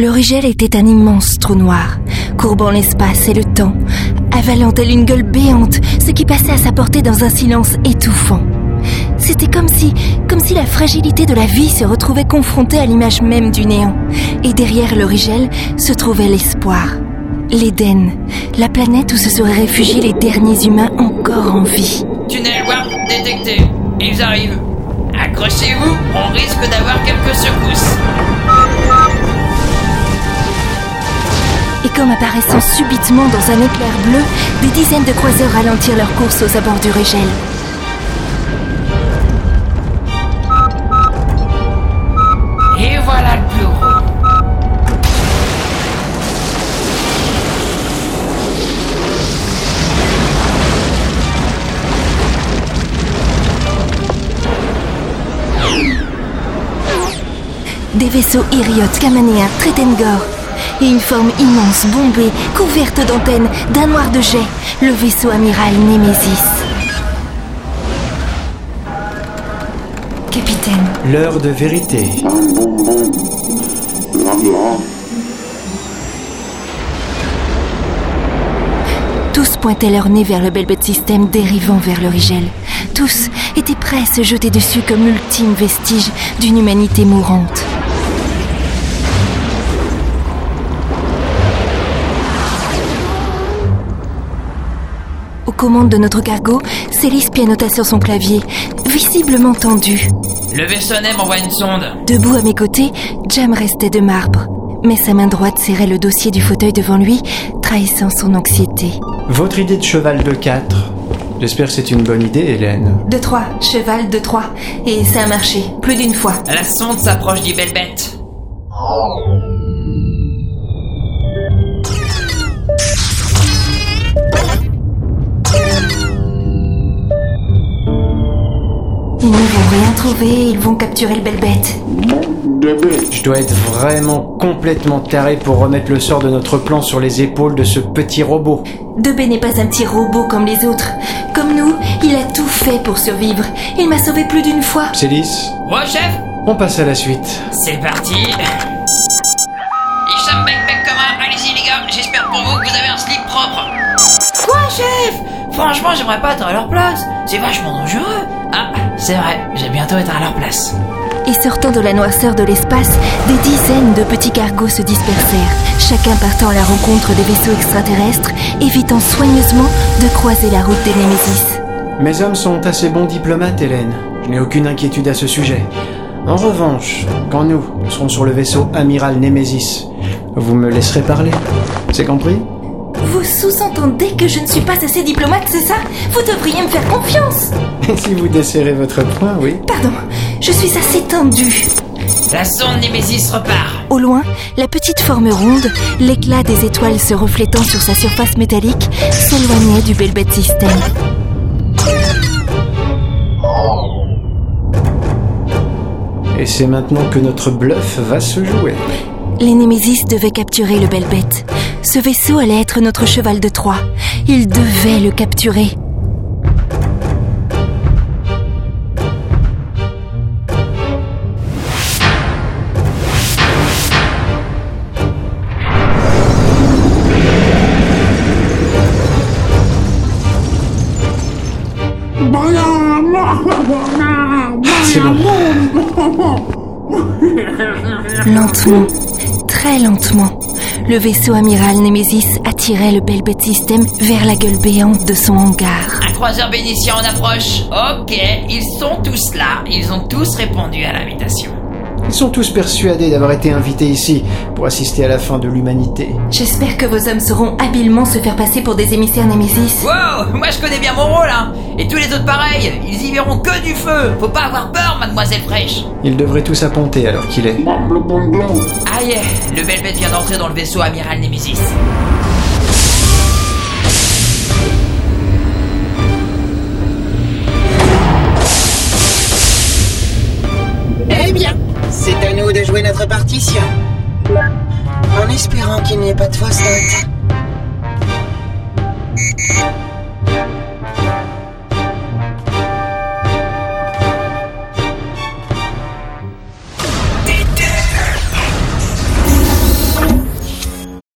L'Origel était un immense trou noir, courbant l'espace et le temps, avalant elle une gueule béante, ce qui passait à sa portée dans un silence étouffant. C'était comme si, la fragilité de la vie se retrouvait confrontée à l'image même du néant. Et derrière l'Origel se trouvait l'espoir. L'Éden, la planète où se seraient réfugiés les derniers humains encore en vie. Tunnel warp détecté. Ils arrivent. Accrochez-vous, on risque d'avoir quelques secousses. Comme apparaissant subitement dans un éclair bleu, des dizaines de croiseurs ralentirent leur course aux abords du Régel. Et voilà le bureau. Des vaisseaux Iriot, Kamanéa, Tretengor. Et une forme immense, bombée, couverte d'antennes, d'un noir de jet, le vaisseau amiral Némésis. Capitaine, L'heure de vérité. tous pointaient leur nez vers le Belbet System dérivant vers le Rigel. Tous étaient prêts à se jeter dessus comme l'ultime vestige d'une humanité mourante. Aux commandes de notre cargo, Célis pianota sur son clavier, visiblement tendu. Le vaisseau NEM envoie une sonde. Debout à mes côtés, Jam restait de marbre. Mais sa main droite serrait le dossier du fauteuil devant lui, trahissant son anxiété. Votre idée de cheval de 4. J'espère que c'est une bonne idée, Hélène. De trois, cheval de trois. Et ça a marché, plus d'une fois. La sonde s'approche du Ils ne vont rien trouver, ils vont capturer le belle bête. Je dois être vraiment complètement taré pour remettre le sort de notre plan sur les épaules de ce petit robot. Debé n'est pas un petit robot comme les autres. Comme nous, il a tout fait pour survivre. Il m'a sauvé plus d'une fois. Célis, Ouais, chef on passe à la suite. C'est parti. Hicham Bec Bec Coma, allez-y les gars, j'espère pour vous que vous avez un slip propre. Quoi, chef? Franchement, j'aimerais pas être à leur place. C'est vachement dangereux. Ah, c'est vrai, j'ai bientôt être à leur place. Et sortant de la noirceur de l'espace, des dizaines de petits cargos se dispersèrent, chacun partant à la rencontre des vaisseaux extraterrestres, évitant soigneusement de croiser la route des Némésis. Mes hommes sont assez bons diplomates, Hélène. Je n'ai aucune inquiétude à ce sujet. En revanche, quand nous serons sur le vaisseau amiral Némésis, vous me laisserez parler. C'est compris? Vous sous-entendez que je ne suis pas assez diplomate, c'est ça? Vous devriez me faire confiance Et si vous desserrez votre poing, oui. Pardon, je suis assez tendue. La sonde Nemesis repart. Au loin, la petite forme ronde, l'éclat des étoiles se reflétant sur sa surface métallique, s'éloignait du Belbet System. Et c'est maintenant que notre bluff va se jouer. Les Némésis devaient capturer le Belbet. Ce vaisseau allait être notre cheval de Troie. Ils devaient le capturer. Lentement, très lentement, le vaisseau amiral Némésis attirait le Belbet System vers la gueule béante de son hangar. Un croiseur bénitien en approche. Ok, ils sont tous là. Ils ont tous répondu à l'invitation. Ils sont tous persuadés d'avoir été invités ici pour assister à la fin de l'humanité. J'espère que vos hommes sauront habilement se faire passer pour des émissaires Némésis. Wow, moi je connais bien mon rôle, hein. Et tous les autres pareils, ils y verront que du feu. Faut pas avoir peur, mademoiselle fraîche. Ils devraient tous apponter alors qu'il est. Aïe, le Belbet vient d'entrer dans le vaisseau amiral Nemesis. Nous de jouer notre partition. En espérant qu'il n'y ait pas de fausse note.